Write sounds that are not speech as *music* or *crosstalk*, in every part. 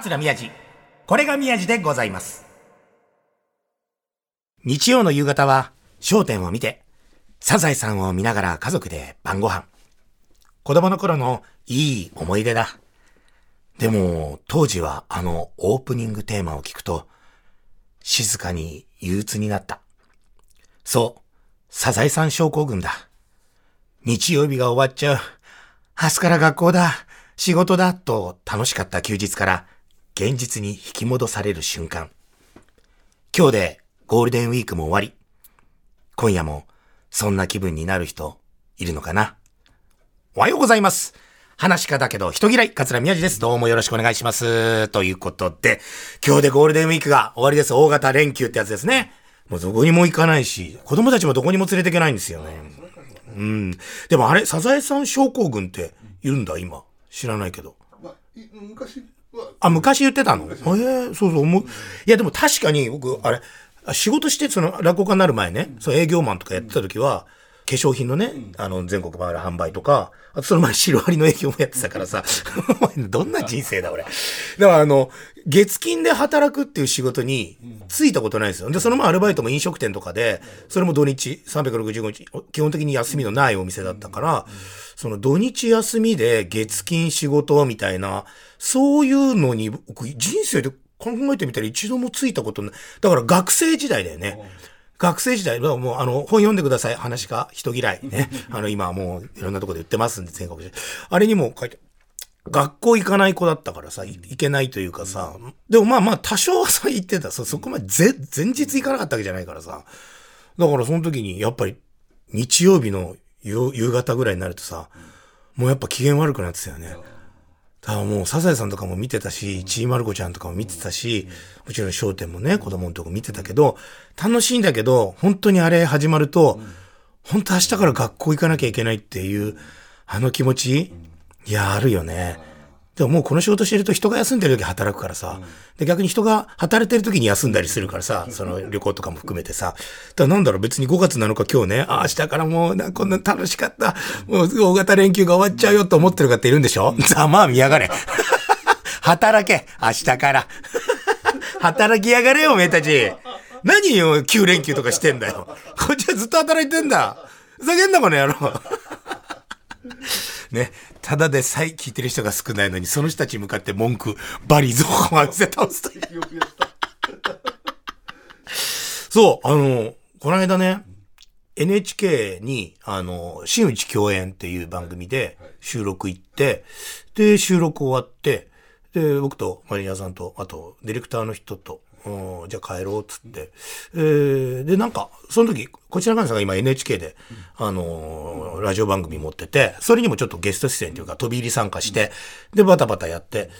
桂宮治。これが宮治でございます。日曜の夕方は、焦点を見て、サザエさんを見ながら家族で晩ご飯。子供の頃のいい思い出だ。でも、当時はあのオープニングテーマを聞くと、静かに憂鬱になった。そう、サザエさん症候群だ。日曜日が終わっちゃう。明日から学校だ。仕事だ。と楽しかった休日から現実に引き戻される瞬間。今日でゴールデンウィークも終わり。今夜もそんな気分になる人いるのかな？おはようございます。話し家だけど人嫌い、桂宮治です。どうもよろしくお願いします。ということで、今日でゴールデンウィークが終わりです。大型連休ってやつですね。もうどこにも行かないし、子供たちもどこにも連れていけないんですよね。うん。でもあれ、サザエさん症候群っているんだ、今。知らないけど。昔、あ、昔言ってたの？ええそうそう、思う。いや、でも確かに僕、あれ、仕事して、その、落語家になる前ね、その営業マンとかやってた時は、化粧品のね、あの、全国回る販売とか、あとその前、シロアリの営業もやってたからさ、*laughs* どんな人生だ、俺。だから、あの、月金で働くっていう仕事に就いたことないんですよ。で、その前アルバイトも飲食店とかで、それも土日、365日、基本的に休みのないお店だったから、その土日休みで月金仕事みたいな、そういうのに、僕、人生で考えてみたら一度もついたことない。だから学生時代だよね。学生時代はもう、あの、本読んでください。話が人嫌い。ね。*laughs* あの、今はもういろんなところで売ってますんで、全国で。あれにも書いて、学校行かない子だったからさ、い行けないというかさ、でもまあまあ多少はさ、行ってた。そ、そこまでぜ前日行かなかったわけじゃないからさ。だからその時に、やっぱり、日曜日の夕夕方ぐらいになるとさ、もうやっぱ機嫌悪くなってたよね。だからもう、サザエさんとかも見てたし、ちいまる子ちゃんとかも見てたし、もちろん商店もね、子供のとこ見てたけど、楽しいんだけど、本当にあれ始まると、本当明日から学校行かなきゃいけないっていう、あの気持ち、いや、あるよね。でももうこの仕事してると人が休んでる時働くからさ、で逆に人が働いてる時に休んだりするからさ、その旅行とかも含めてさ、だなんだろう別に5月7日今日ね、あ明日からもうなこんな楽しかった、もう大型連休が終わっちゃうよと思ってる方いるんでしょ？ざまあ見やがれ。*laughs* 働け明日から。働きやがれよ、おめえたち。何よ、9連休とかしてんだよ。こっちはずっと働いてんだ。ふざけんな、この野郎。ね、ただでさえ聞いてる人が少ないのに、その人たちに向かって文句、バリゾーンをせ倒すと。そう、あの、この間ね、NHK に、あの、新内共演っていう番組で収録行って、で、収録終わって、で、僕とマネージャーさんと、あと、ディレクターの人と、うんじゃあ帰ろうっつって、えーで、なんか、その時、こちら側さんが今 NHK で、あのーラジオ番組持ってて、それにもちょっとゲスト出演というか、飛び入り参加して、で、バタバタやって、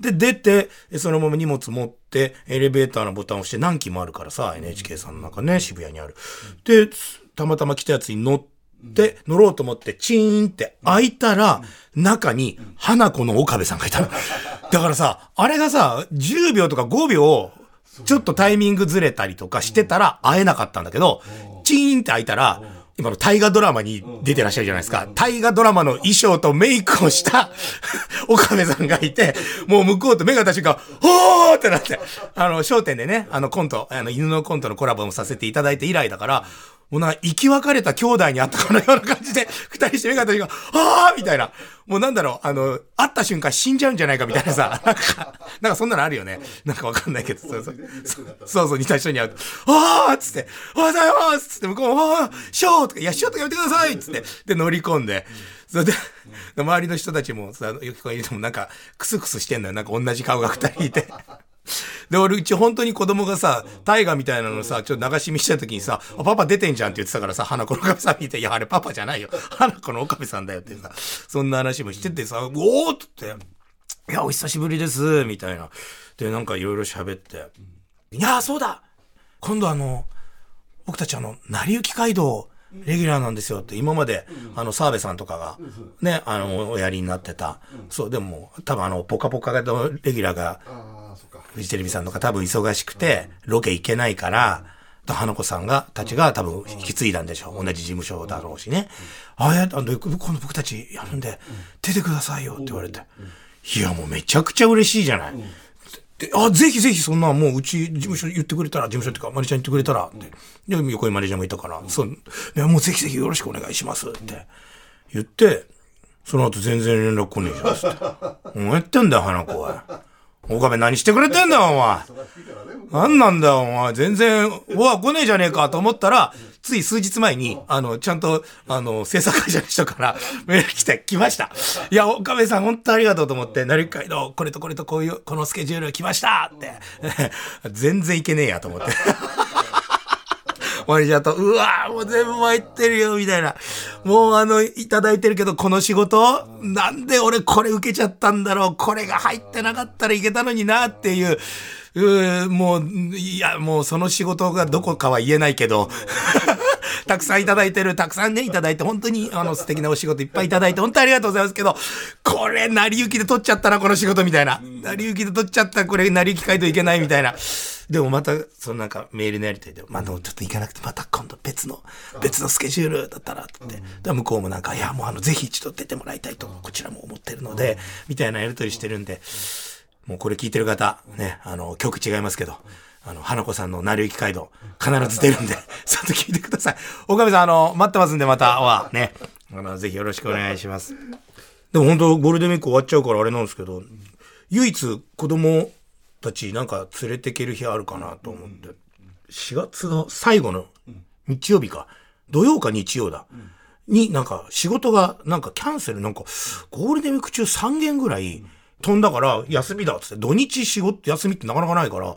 で、出て、そのまま荷物持って、エレベーターのボタンを押して何機もあるからさ、NHK さんの中ね、渋谷にある。で、たまたま来たやつに乗って、乗ろうと思って、チーンって開いたら、中に、花子の岡部さんがいたの。だからさ、あれがさ、10秒とか5秒、ちょっとタイミングずれたりとかしてたら会えなかったんだけど、チーンって開いたら、今の大河ドラマに出てらっしゃるじゃないですか。大河ドラマの衣装とメイクをした *laughs* 岡部さんがいて、もう向こうと目が確か、ほーってなって、あの、笑点でね、あのコント、あの、犬のコントのコラボもさせていただいて以来だから、もうな生き別れた兄弟に会ったかのような感じで、*laughs* 二人して目が確か、はーみたいな。もうなんだろう、あの、会った瞬間死んじゃうんじゃないかみたいなさ、*laughs* なんか、なんかそんなのあるよね。なんかわかんないけど、そうそう。そうそう、似た人に会うと、あーっつって、おはようございますつって、向こうも、あーショーとか、いや、ショーとかやめてくださいつって、で、乗り込んで、それで、周りの人たちもさ、よくこいてもなんか、クスクスしてんのよ。なんか同じ顔が二人いて。で、俺、うち本当に子供がさ、大河みたいなのさ、ちょっと流し見した時にさ、パパ出てんじゃんって言ってたからさ、花子の岡部さん見て、いや、あれパパじゃないよ。花子の岡部さんだよってさ、そんな話もしててさ、おーっつって、いや、お久しぶりです、みたいな。で、なんかいろいろ喋って、いや、そうだ今度あの、僕たちあの、成り行き街道、レギュラーなんですよって、今まで、あの、澤部さんとかが、ね、あの、おやりになってた。そう、でも、多分あの、ポカポカのレギュラーが、フジテレビさんとか多分忙しくて、ロケ行けないから、花子さんが、たちが多分引き継いだんでしょう。同じ事務所だろうしね。ああや、あの、今度僕たちやるんで、出てくださいよって言われて。いいや、もうめちゃくちゃ嬉しいじゃない。で、あ、ぜひぜひそんなもううち事務所言ってくれたら、事務所っていうかマネージャーに言ってくれたら、って。で、横にマネージャーもいたから、そう、いや、もうぜひぜひよろしくお願いしますって言って、その後全然連絡来ねえじゃんっつって。*laughs* お前やってんだよ、花子は。岡部何してくれてんだよ、お前。何なんだよ、お前。全然、うわ、来ねえじゃねえかと思ったら、つい数日前に、あの、ちゃんと、あの、制作会社の人からメール来て、来ました。いや、岡部さん、本当ありがとうと思って、なりかいの、これとこれとこういう、このスケジュール来ましたって。*laughs* 全然いけねえやと思って。マネージャーと、うわもう全部参ってるよ、みたいな。もうあの、いただいてるけど、この仕事、なんで俺これ受けちゃったんだろう、これが入ってなかったらいけたのにな、っていう、うもう、いや、もうその仕事がどこかは言えないけど、たくさんいただいてる、たくさんね、いただいて、本当に、あの、素敵なお仕事いっぱいいただいて、本当にありがとうございますけど、これ、成り行きで取っちゃったな、この仕事みたいな。成り行きで取っちゃった、これ、成り行き書いといけないみたいな。でもまた、そのなんかメールのやりとりで、まあでもちょっと行かなくて、また今度別の、別のスケジュールだったら、って言って。で向こうもなんか、いや、もうあの、ぜひ一度出てもらいたいと、こちらも思ってるので、みたいなやりとりしてるんで、もうこれ聞いてる方、ね、あの、曲違いますけど、あの、花子さんの成り行き街道、必ず出るんで、ちょっと聞いてください。岡部さん、あの、待ってますんで、または、ね、あの、ぜひよろしくお願いします。でも本当ゴールデンウィーク終わっちゃうからあれなんですけど、唯一子供たちなんか連れてける日あるかなと思って、4月の最後の日曜日か、土曜か日曜だ。になんか仕事がなんかキャンセルなんかゴールデンウィーク中3件ぐらい飛んだから休みだっつって土日仕事休みってなかなかないから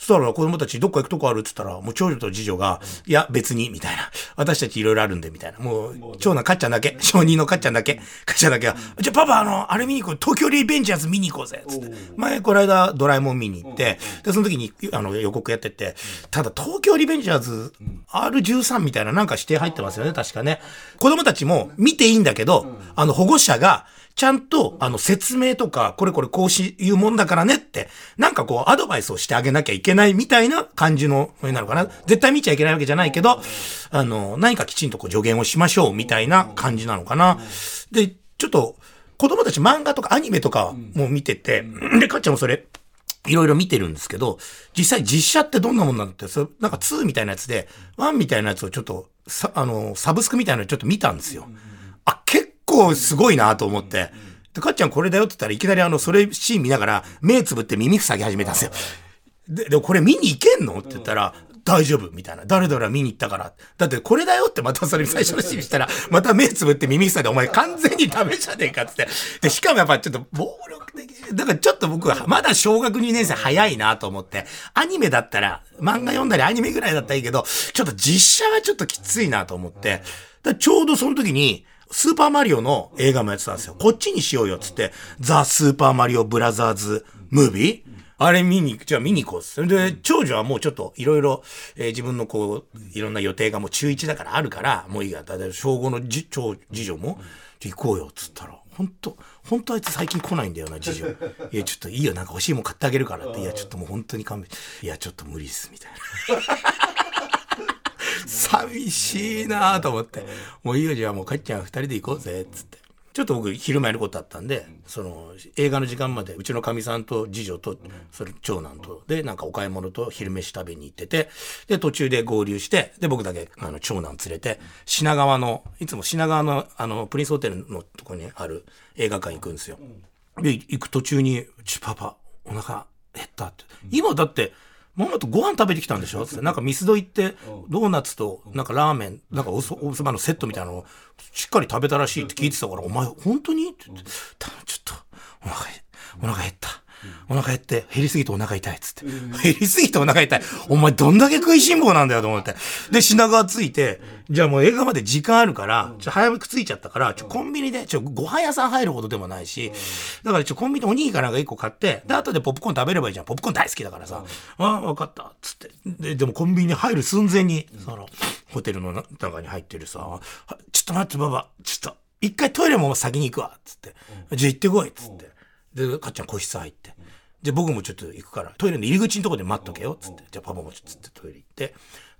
そしたら子供たちどっか行くとこあるっつったら、もう長女と次女が、いや別に、みたいな。私たちいろいろあるんで、みたいな。もう、長男かっちゃんだけ、小人のかっちゃんだけ、かっちゃんだけは、じゃあパパあの、あれ見に行こう、東京リベンジャーズ見に行こうぜ、つって。前、この間ドラえもん見に行って、で、その時に、あの、予告やってて、ただ東京リベンジャーズ R13 みたいななんか指定入ってますよね、確かね。子供たちも見ていいんだけど、あの、保護者が、ちゃんと、あの、説明とか、これこれこうし、いうもんだからねって、なんかこう、アドバイスをしてあげなきゃいけないみたいな感じの、なるかな？絶対見ちゃいけないわけじゃないけど、あの、何かきちんとこう助言をしましょうみたいな感じなのかな。で、ちょっと、子供たち漫画とかアニメとかも見てて、で、かっちゃんもそれ、いろいろ見てるんですけど、実際実写ってどんなもんなんだって、そなんか2みたいなやつで、1みたいなやつをちょっと、あの、サブスクみたいなのちょっと見たんですよ。あ、結構すごいなと思って。で、かっちゃんこれだよって言ったらいきなりあの、それシーン見ながら、目つぶって耳塞ぎ始めたんですよ。で、で、これ見に行けんのって言ったら、大丈夫みたいな。誰々見に行ったから。だってこれだよってまたそれ最初のシーンしたら、また目つぶって耳塞いで、お前完全にダメじゃねえかって。で、しかもやっぱちょっと暴力的。だからちょっと僕はまだ小学2年生早いなと思って。アニメだったら、漫画読んだりアニメぐらいだったらいいけど、ちょっと実写はちょっときついなと思って。だちょうどその時に、スーパーマリオの映画もやってたんですよ。こっちにしようよっつって、ザ・スーパーマリオブラザーズ・ムービーあれ見に、じゃあ見に行こうっす。で、長女はもうちょっといろいろ、えー自分のこう、いろんな予定がもう中1だからあるから、もういいや。だい小5のじ長、次女も、行こうよっつったら、本当本当あいつ最近来ないんだよな、次女。*laughs* いや、ちょっといいよ、なんか欲しいもん買ってあげるからって。いや、ちょっともう本当に勘弁。いや、ちょっと無理っす、みたいな。寂しいなと思って。もういいよ、じゃあもうかっちゃん二人で行こうぜ、つって。ちょっと僕昼間やることあったんで、その映画の時間までうちのかみさんと次女とそれ長男とでなんかお買い物と昼飯食べに行っててで途中で合流してで僕だけあの長男連れて品川のいつも品川のあのプリンスホテルのとこにある映画館行くんですよ。で行く途中に「ちょパパお腹減った」って今だってママとご飯食べてきたんでしょ？つって、なんかミスド行って、ドーナツと、なんかラーメン、なんかおそおそばのセットみたいなのを、しっかり食べたらしいって聞いてたから、お前、本当に？って言って、たちょっと、お腹へ、お腹減った。お腹減って、減りすぎてお腹痛いっつって。減りすぎてお腹痛い。お前どんだけ食いしん坊なんだよと思って。で、品川着いて、じゃあもう映画まで時間あるから、ちょ早く着いちゃったから、ちょコンビニで、ちょご飯屋さん入るほどでもないし、だからちょコンビニでおにぎりかなんか一個買って、で、後でポップコーン食べればいいじゃん。ポップコーン大好きだからさ。ああ、わかった。っつって。で、でもコンビニに入る寸前に、その、ホテルの中に入ってるさ、はちょっと待って、ババ、ちょっと、一回トイレも先に行くわ。つって。じゃあ行ってこい。っつって。で、かっちゃん個室入って。で、僕もちょっと行くから、トイレの入り口のとこで待っとけよ。つって。じゃあパパもちょっとつってトイレ行って。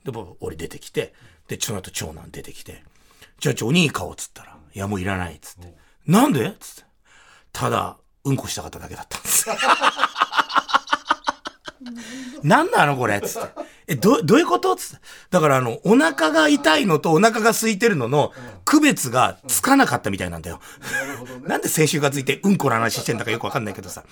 で、僕、俺出てきて。で、その後長男出てきて。じゃあ、ちょ、おにぎり買おう。つったら。いや、もういらない。つって。なんで？つって。ただ、うんこしたかっただけだったんです。なんなのこれつって。え、ど、どういうことつって。だからあの、お腹が痛いのとお腹が空いてるのの区別がつかなかったみたいなんだよ。なね。なんで先週がついてうんこの話してんだかよくわかんないけどさ。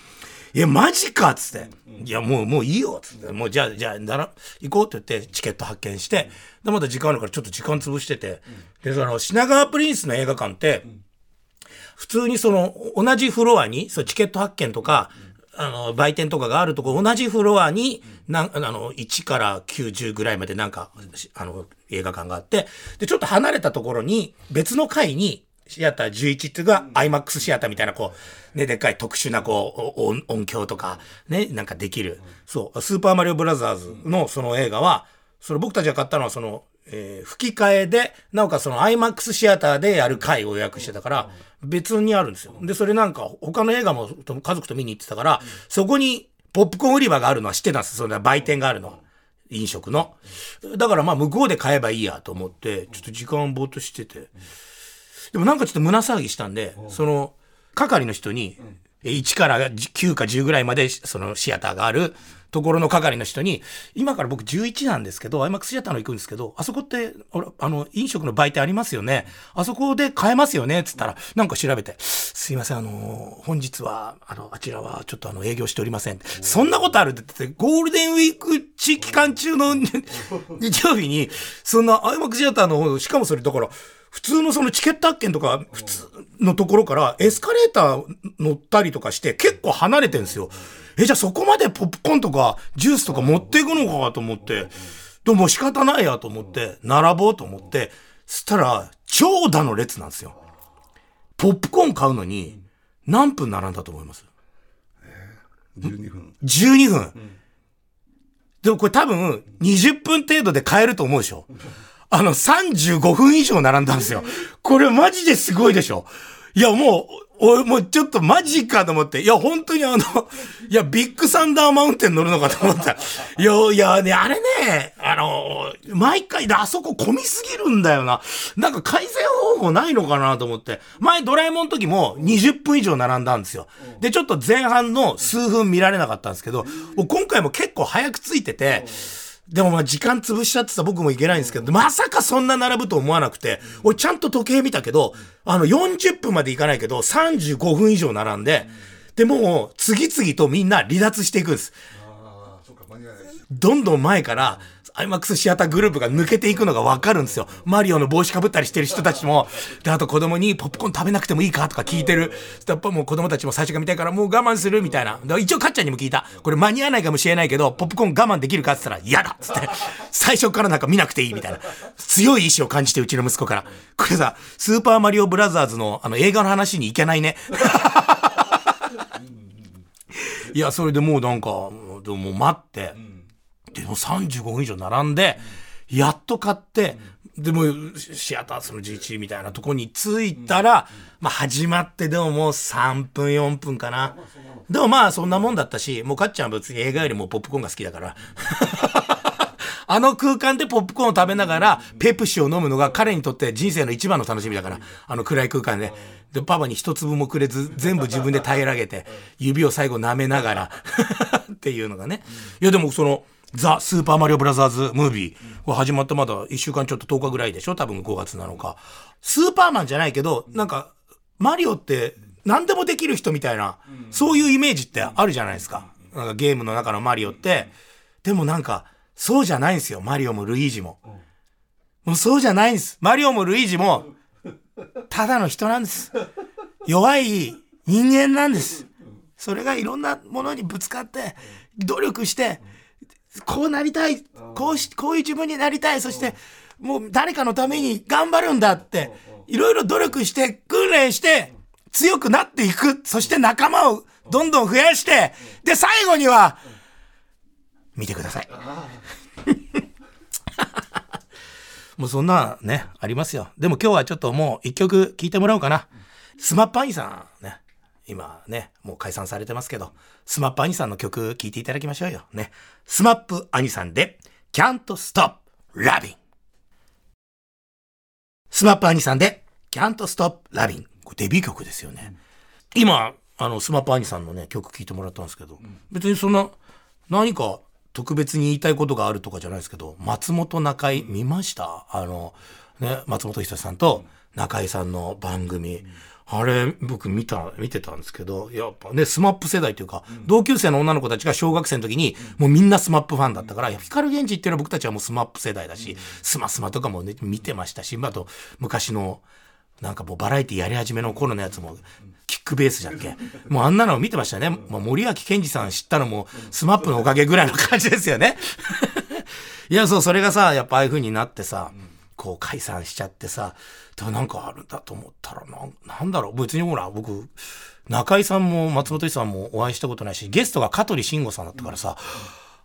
いや、マジかっつって。いや、もう、もういいよっつって。もう、じゃあ、じゃあ、なら、行こうって言って、チケット発見して、で、まだ時間あるからちょっと時間潰してて。で、その、品川プリンスの映画館って、普通にその、同じフロアに、そう、チケット発見とか、あの、売店とかがあるとこ、同じフロアに、なん、あの、1から90ぐらいまでなんか、あの、映画館があって、で、ちょっと離れたところに、別の階に、シアター11っていうか、IMAX シアターみたいな、こう、ね、でっかい特殊な、こう、音響とか、ね、なんかできる。そう、スーパーマリオブラザーズのその映画は、その僕たちが買ったのは、その、えー吹き替えで、なおかつその IMAX シアターでやる回を予約してたから、別にあるんですよ。で、それなんか他の映画もと家族と見に行ってたから、そこにポップコーン売り場があるのは知ってたんです。その売店があるのは。飲食の。だからまあ向こうで買えばいいやと思って、ちょっと時間ぼーっとしてて。でもなんかちょっと胸騒ぎしたんで、その、係の人に、え1から9か10ぐらいまでそのシアターがあるところの係の人に、今から僕11なんですけど、IMAX シアターの行くんですけど、あそこって、あの、飲食の売店ありますよね。あそこで買えますよねつったら、なんか調べて、すいません、あの、本日は、あの、あちらはちょっとあの、営業しておりません。そんなことあるって言って、ゴールデンウィーク期間中の日曜日に、そんな IMAX シアターの方、しかもそれだから、普通のそのチケット発券とか、普通のところからエスカレーター乗ったりとかして結構離れてんですよ。え、じゃあそこまでポップコーンとかジュースとか持っていくのかと思って、でも仕方ないやと思って、並ぼうと思って、そしたら、長蛇の列なんですよ。ポップコーン買うのに、何分並んだと思います？12分。12分。でもこれ多分20分程度で買えると思うでしょ。あの35分以上並んだんですよ。これマジですごいでしょ。いやもう、俺もうちょっとマジかと思って。いや本当にあの、いやビッグサンダーマウンテン乗るのかと思った。いや、いやね、あれね、あの、毎回であそこ混みすぎるんだよな。なんか改善方法ないのかなと思って。前ドラえもんの時も20分以上並んだんですよ。で、ちょっと前半の数分見られなかったんですけど、今回も結構早くついてて、でもまあ時間潰しちゃってた僕もいけないんですけど、まさかそんな並ぶと思わなくて、俺ちゃんと時計見たけど、あの40分までいかないけど、35分以上並んで、で、もう次々とみんな離脱していくんです。どんどん前から、IMAX シアターグループが抜けていくのがわかるんですよ。マリオの帽子かぶったりしてる人たちも、で、あと子供にポップコーン食べなくてもいいか？とか聞いてる。やっぱもう子供たちも最初から見たいからもう我慢する？みたいな。一応かっちゃんにも聞いた。これ間に合わないかもしれないけど、ポップコーン我慢できるか？って言ったら嫌だっつって。最初からなんか見なくていいみたいな。強い意志を感じてうちの息子から。これさ、スーパーマリオブラザーズのあの映画の話に行けないね。*laughs* いや、それでもうなんか、でも待って、でも35分以上並んで、やっと買って、でもシアターその11みたいなとこに着いたら、まあ始まってでももう3分4分かな。でもまあそんなもんだったし、もうかっちゃんは別に映画よりもポップコーンが好きだから。あの空間でポップコーンを食べながら、ペプシを飲むのが彼にとって人生の一番の楽しみだから、あの暗い空間で。で、パパに一粒もくれず、全部自分で平らげて、指を最後舐めながら、*laughs* っていうのがね。いや、でもその、ザ・スーパーマリオブラザーズ・ムービー。これ始まってまだ1週間ちょっと10日ぐらいでしょ？多分5月なのか。スーパーマンじゃないけど、なんか、マリオって何でもできる人みたいな、そういうイメージってあるじゃないですか。なんかゲームの中のマリオって。でもなんか、そうじゃないんですよ。マリオもルイージも。もうそうじゃないんです。マリオもルイージも、ただの人なんです。弱い人間なんです。それがいろんなものにぶつかって、努力して、こうなりたい、こうし、こういう自分になりたい、そして、もう誰かのために頑張るんだって、いろいろ努力して、訓練して、強くなっていく。そして仲間をどんどん増やして、で、最後には、見てください。*laughs* もうそんなね、ありますよ。でも今日はちょっともう一曲聴いてもらおうかな。スマップ兄さんね。今ね、もう解散されてますけど、スマップ兄さんの曲聴いていただきましょうよ。ね。スマップ兄さんで、Can't Stop Loving。スマップ兄さんで、Can't Stop Loving。これデビュー曲ですよね。今、あの、スマップ兄さんのね、曲聴いてもらったんですけど、別にそんな、何か特別に言いたいことがあるとかじゃないですけど、松本中居見ました？あの、ね、松本人志さんと中居さんの番組。あれ、僕見た、見てたんですけど、やっぱね、スマップ世代というか、同級生の女の子たちが小学生の時に、もうみんなスマップファンだったから、光 GENJI っていうのは僕たちはもうスマップ世代だし、スマスマとかもね、見てましたし、あと、昔の、なんかもうバラエティやり始めの頃のやつも、キックベースじゃんけ？もうあんなの見てましたね。もう森脇健児さん知ったのも、スマップのおかげぐらいの感じですよね。*laughs* いや、そう、それがさ、やっぱああいう風になってさ、こう解散しちゃってさ、でもなんかあるんだと思ったらな、なんだろう、別にほら、僕、中井さんも松本一さんもお会いしたことないし、ゲストが香取慎吾さんだったからさ、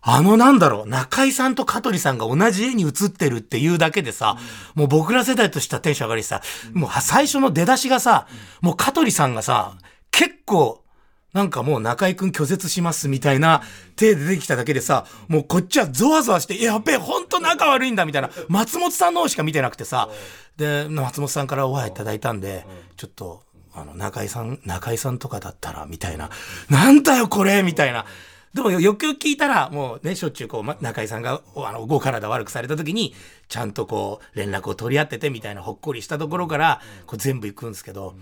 あのなんだろう、中井さんと香取さんが同じ絵に写ってるっていうだけでさ、もう僕ら世代としたテンション上がりさ、もう最初の出だしがさ、もう香取さんがさ、結構、なんかもう中井くん拒絶しますみたいな手で出てきただけでさ、もうこっちはゾワゾワして、やっべえ、ほんと仲悪いんだみたいな、松本さんの方しか見てなくてさ、で、松本さんからお会いいただいたんで、ちょっと、あの、中井さん、中井さんとかだったら、みたいな、なんだよこれみたいな。でもよくよく聞いたら、もうね、しょっちゅうこう、ま中井さんが、あの、ご体悪くされた時に、ちゃんとこう、連絡を取り合っててみたいなほっこりしたところから、こう全部行くんですけど、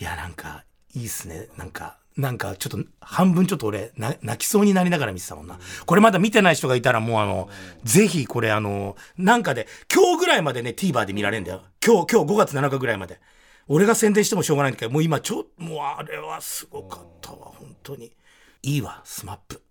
いや、なんか、いいっすね。なんか、なんかちょっと半分ちょっと俺泣きそうになりながら見てたもんな。これまだ見てない人がいたらもうあの、ぜひこれあの、なんかで、今日ぐらいまでね、TVer で見られるんだよ。今日、今日5月7日ぐらいまで。俺が宣伝してもしょうがないんだけど、もう今ちょ、もうあれはすごかったわ、本当に。いいわ、スマップ。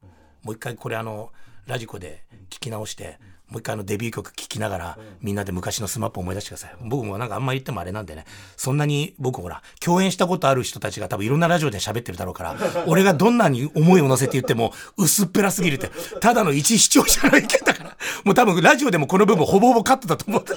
もう一回これあの、ラジコで聞き直して、もう一回あのデビュー曲聴きながら、みんなで昔のスマップ思い出してください。僕もなんかあんまり言ってもあれなんでね、そんなに僕ほら、共演したことある人たちが多分いろんなラジオで喋ってるだろうから、*laughs* 俺がどんなに思いを乗せて言っても薄っぺらすぎるって、ただの一視聴者の意見だから、もう多分ラジオでもこの部分ほぼほぼカットだと思って。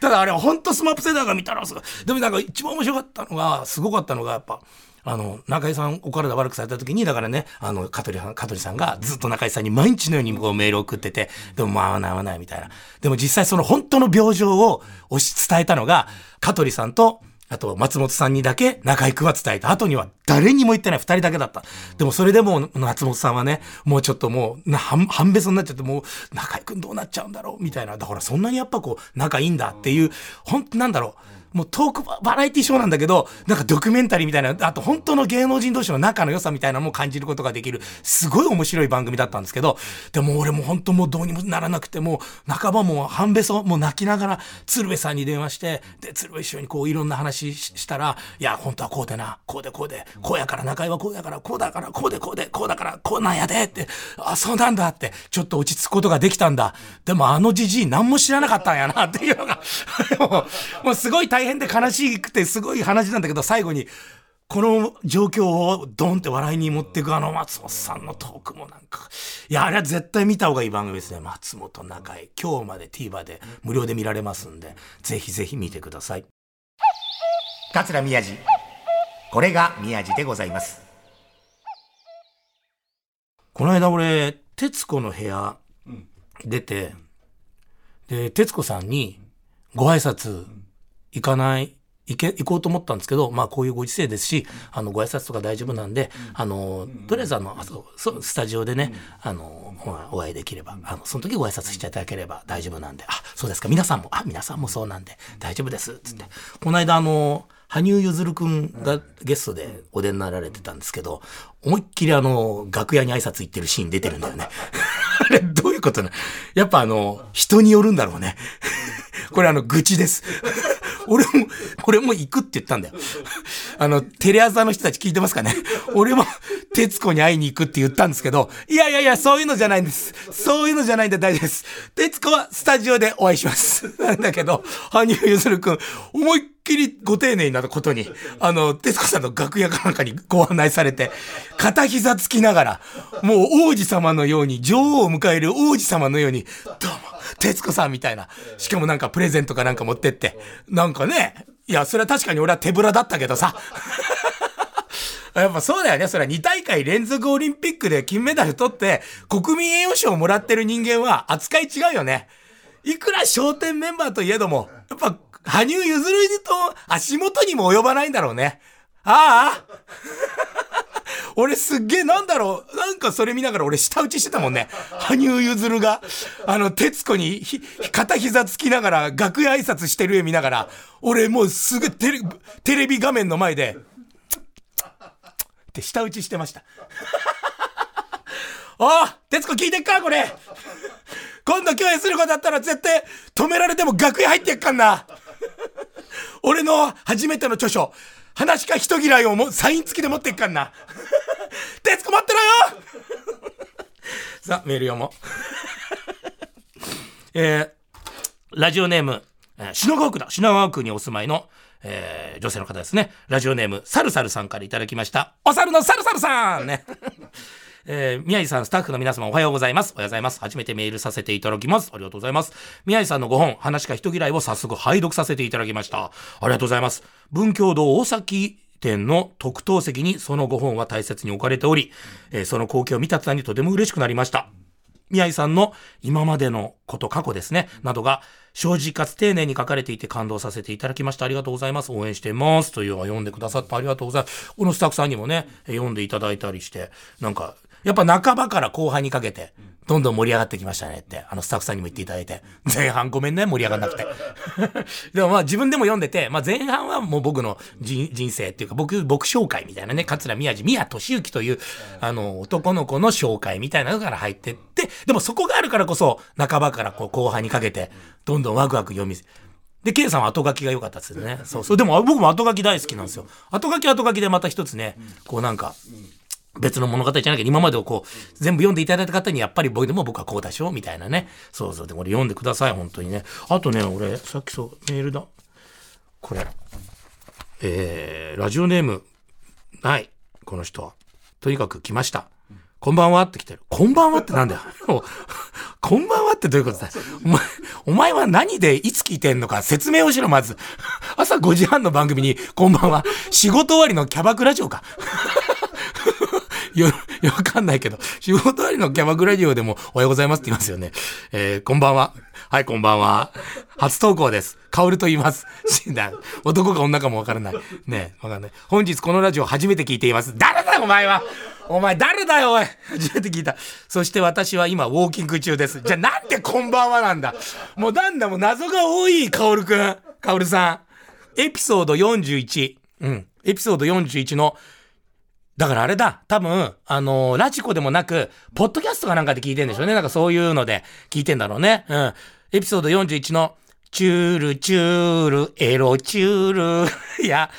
ただあれは本当スマップ世代が見たらすごい。でもなんか一番面白かったのが、すごかったのがやっぱ、あの、中井さんお体悪くされた時に、だからね、あの、香取さん、香取さんがずっと中井さんに毎日のようにこうメール送ってて、でもまあ合わない合わないみたいな。でも実際その本当の病状を押し伝えたのが、香取さんと、あと、松本さんにだけ中井くんは伝えた。後には誰にも言ってない二人だけだった。でもそれでも松本さんはね、もうちょっともう、半半べそになっちゃって、もう中井くんどうなっちゃうんだろうみたいな。だからそんなにやっぱこう、仲いいんだっていう、本当なんだろう。もうトークバラエティショーなんだけど、なんかドキュメンタリーみたいな、あと本当の芸能人同士の仲の良さみたいなのも感じることができる、すごい面白い番組だったんですけど、でも俺も本当もうどうにもならなくて、もう半ばもう半べそ、もう泣きながら鶴瓶さんに電話して、で、鶴瓶一緒にこういろんな話したら、いや、本当はこうでな、こうでこうで、こうやから中井はこうやから、こうだから、こうでこうで、こうだから、こうなんやでって、あ、そうなんだって、ちょっと落ち着くことができたんだ。でもあのじじい何も知らなかったんやなっていうのが *laughs* もう、もうすごい大変で悲しいくてすごい話なんだけど、最後に、この状況をドンって笑いに持っていくあの松本さんのトークもなんか、いや、あれは絶対見た方がいい番組ですね。松本中井。今日まで TVer で無料で見られますんで、ぜひぜひ見てください。桂宮治。これが宮治でございます。この間俺、徹子の部屋出て、で、徹子さんにご挨拶行かない行け、行こうと思ったんですけど、まあこういうご時世ですし、あの、ご挨拶とか大丈夫なんで、あの、とりあえずあの、そう、スタジオでね、あの、お会いできれば、あの、その時ご挨拶していただければ大丈夫なんで、あ、そうですか、皆さんも、あ、皆さんもそうなんで、大丈夫です、つって。この間あの、羽生結弦くんがゲストでお出になられてたんですけど、思いっきりあの、楽屋に挨拶行ってるシーン出てるんだよね。*laughs* あれ、どういうことなやっぱあの、人によるんだろうね。これあの、愚痴です。*laughs* 俺も、俺も行くって言ったんだよ。あの、テレ朝の人たち聞いてますかね俺も、徹子に会いに行くって言ったんですけど、いやいやいや、そういうのじゃないんです。そういうのじゃないんで大丈夫です。徹子はスタジオでお会いします。なんだけど、羽生結弦くん、思いっきりご丁寧なことに、あの、徹子さんの楽屋かなんかにご案内されて、片膝つきながら、もう王子様のように、女王を迎える王子様のように、どうも、徹子さんみたいな。しかもなんかプレゼントかなんか持ってって。なんかね、いや、それは確かに俺は手ぶらだったけどさ。*laughs* やっぱそうだよね。それは2大会連続オリンピックで金メダル取って、国民栄誉賞をもらってる人間は扱い違うよね。いくら商店メンバーといえども、やっぱ、羽生結弦と足元にも及ばないんだろうね。ああ *laughs* 俺すっげえなんだろう。なんかそれ見ながら俺舌打ちしてたもんね。羽生結弦が、あの、徹子にひ片膝つきながら楽屋挨拶してる絵見ながら、俺もうすぐテレテレビ画面の前で、って舌打ちしてました。*laughs* お徹子聞いてっかこれ今度共演することだったら絶対止められても楽屋入ってっかんな俺の初めての著書、話か人嫌いをもサイン付きで持っていっかんな。*laughs* 徹子待ってろよ *laughs* さあ、メール読もう。*laughs* えー、ラジオネーム、えー、品川区だ。品川区にお住まいの、えー、女性の方ですね。ラジオネーム、サルサルさんからいただきました。お猿のサルサルさんね。えー、宮治さん、スタッフの皆様おはようございます。おはようございます。初めてメールさせていただきます。ありがとうございます。宮治さんの5本、話か人嫌いを早速拝読させていただきました。ありがとうございます。文教堂大崎店の特等席にその5本は大切に置かれており、えー、その光景を見た途端にとても嬉しくなりました。宮井さんの今までのこと、過去ですね、などが正直かつ丁寧に書かれていて感動させていただきました。ありがとうございます。応援してます。というのを読んでくださってありがとうございます。このスタッフさんにもね、読んでいただいたりして、なんか、やっぱ半ばから後半にかけて、どんどん盛り上がってきましたねって、あのスタッフさんにも言っていただいて、前半ごめんね、盛り上がんなくて。*laughs* でもまあ自分でも読んでて、まあ前半はもう僕の人生っていうか、僕、僕紹介みたいなね、桂宮治、宮俊之という、あの、男の子の紹介みたいなのから入ってって、でもそこがあるからこそ、半ばからこう後半にかけて、どんどんワクワク読み、で、K さんは後書きが良かったですね。そうそう。でも僕も後書き大好きなんですよ。後書き後書きでまた一つね、こうなんか、別の物語じゃなきゃ今までをこう、全部読んでいただいた方にやっぱり僕でも僕はこうだしょみたいなね。そうそう。で、これ読んでください、本当にね。あとね、俺、さっきそう、メールだ。これ。えー、ラジオネーム、ない。この人は。とにかく来ました。こんばんはって来てる。こんばんはってなんだよ。*laughs* こんばんはってどういうことだお前、お前は何でいつ聞いてんのか説明をしろ、まず。朝5時半の番組に、こんばんは。仕事終わりのキャバクラジオか。よ、*laughs* よわかんないけど、仕事終わりのキャバクラジオでもおはようございますって言いますよね。えー、こんばんは。はい、こんばんは。初投稿です。カオルと言います。死んだ。男か女かもわからない。ねわかんない。本日このラジオ初めて聞いています。誰だお前はお前誰だよおい初めて聞いた。そして私は今ウォーキング中です。じゃあなんでこんばんはなんだもうなんだもう謎が多い、カオルくん。カオルさん。エピソード41。うん。エピソード41のだからあれだ、多分、あのー、ラジコでもなく、ポッドキャストかなんかで聞いてんでしょうね。なんかそういうので聞いてんだろうね。うん。エピソード41の、チュール、チュール、エロチュール。*laughs* いや、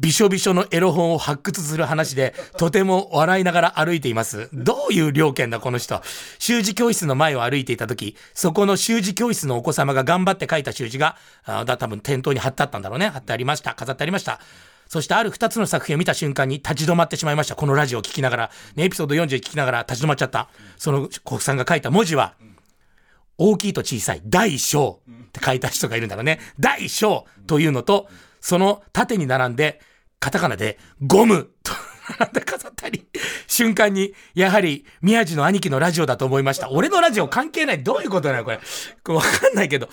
びしょびしょのエロ本を発掘する話で、とても笑いながら歩いています。どういう料件だ、この人。習字教室の前を歩いていた時、そこの習字教室のお子様が頑張って書いた習字が、あだ多分店頭に貼ってあったんだろうね。貼ってありました。飾ってありました。そしてある2つの作品を見た瞬間に立ち止まってしまいました。このラジオを聞きながら、ね、エピソード40聞きながら立ち止まっちゃった。その国産が書いた文字は、大きいと小さい、大小って書いた人がいるんだろうね。大小というのと、その縦に並んで、カタカナで、ゴムと並んで飾ったり、瞬間に、やはり、宮地の兄貴のラジオだと思いました。俺のラジオ関係ない。どういうことなの。これわかんないけど。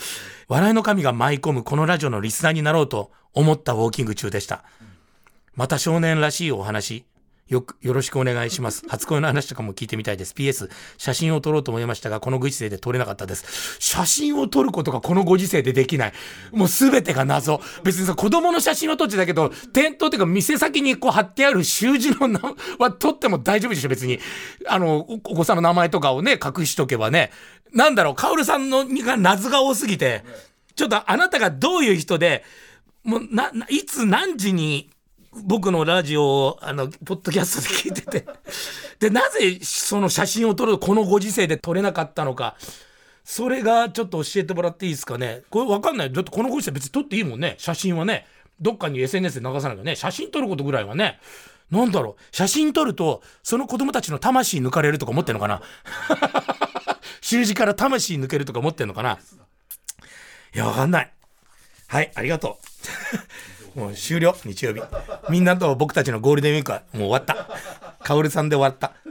笑いの神が舞い込むこのラジオのリスナーになろうと思ったウォーキング中でした。また少年らしいお話、よく、よろしくお願いします。*laughs* 初恋の話とかも聞いてみたいです。PS、写真を撮ろうと思いましたが、このご時世で撮れなかったです。写真を撮ることがこのご時世でできない。もうすべてが謎。別にさ、子供の写真を撮ってたけど、店頭っていうか店先にこう貼ってある習字の名は撮っても大丈夫でしょ、別に。あの、お子さんの名前とかをね、隠しとけばね。なんだろう、カオルさんのが謎が多すぎて、ちょっとあなたがどういう人で、もう、な、いつ何時に僕のラジオを、あの、ポッドキャストで聞いてて *laughs* で、なぜその写真を撮る、このご時世で撮れなかったのか、それがちょっと教えてもらっていいですかね。これわかんない。だってこのご時世別に撮っていいもんね。写真はね。どっかに SNS で流さなきゃね。写真撮ることぐらいはね。なんだろう。写真撮ると、その子供たちの魂抜かれるとか思ってんのかな *laughs* 習字から魂抜けるとか思ってんのかないや、わかんない。はい、ありがとう。もう終了、日曜日。みんなと僕たちのゴールデンウィークはもう終わった。カオルさんで終わった。*laughs*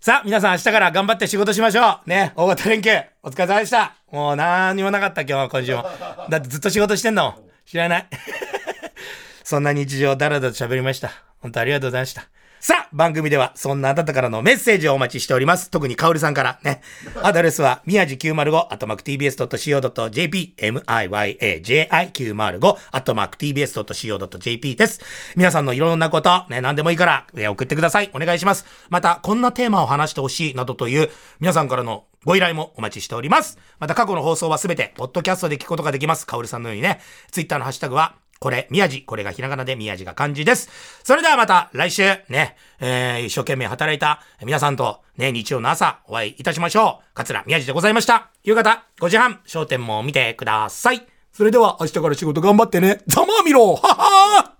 さあ、皆さん明日から頑張って仕事しましょう。ね、大型連休、お疲れ様でした。もう何にもなかった今日は今週も。だってずっと仕事してんの。知らない。*laughs* そんな日常だらだらと喋りました。本当ありがとうございました。さあ、番組ではそんなあなたからのメッセージをお待ちしております。特にかおりさんからね。アドレスは、宮地905、アットマーク tbs.co.jp、miyaji905、アットマーク tbs.co.jp です。皆さんのいろんなこと、ね、何でもいいから、送ってください。お願いします。また、こんなテーマを話してほしいなどという、皆さんからのご依頼もお待ちしております。また過去の放送はすべて、ポッドキャストで聞くことができます。かおりさんのようにね、ツイッターのハッシュタグは、これ、宮地。これがひらがなで宮地が漢字です。それではまた来週、ね、えー、一生懸命働いた皆さんと、ね、日曜の朝お会いいたしましょう。桂宮地でございました。夕方5時半、商店も見てください。それでは明日から仕事頑張ってね。ざまあみろははー